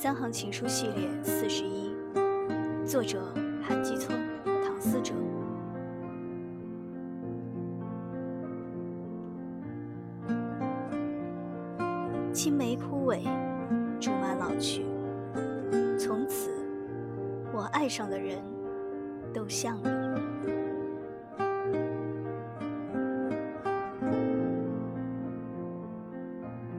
三行情书系列四十一，作者韩基聪、唐思哲。青梅枯萎，竹马老去，从此我爱上的人都像你。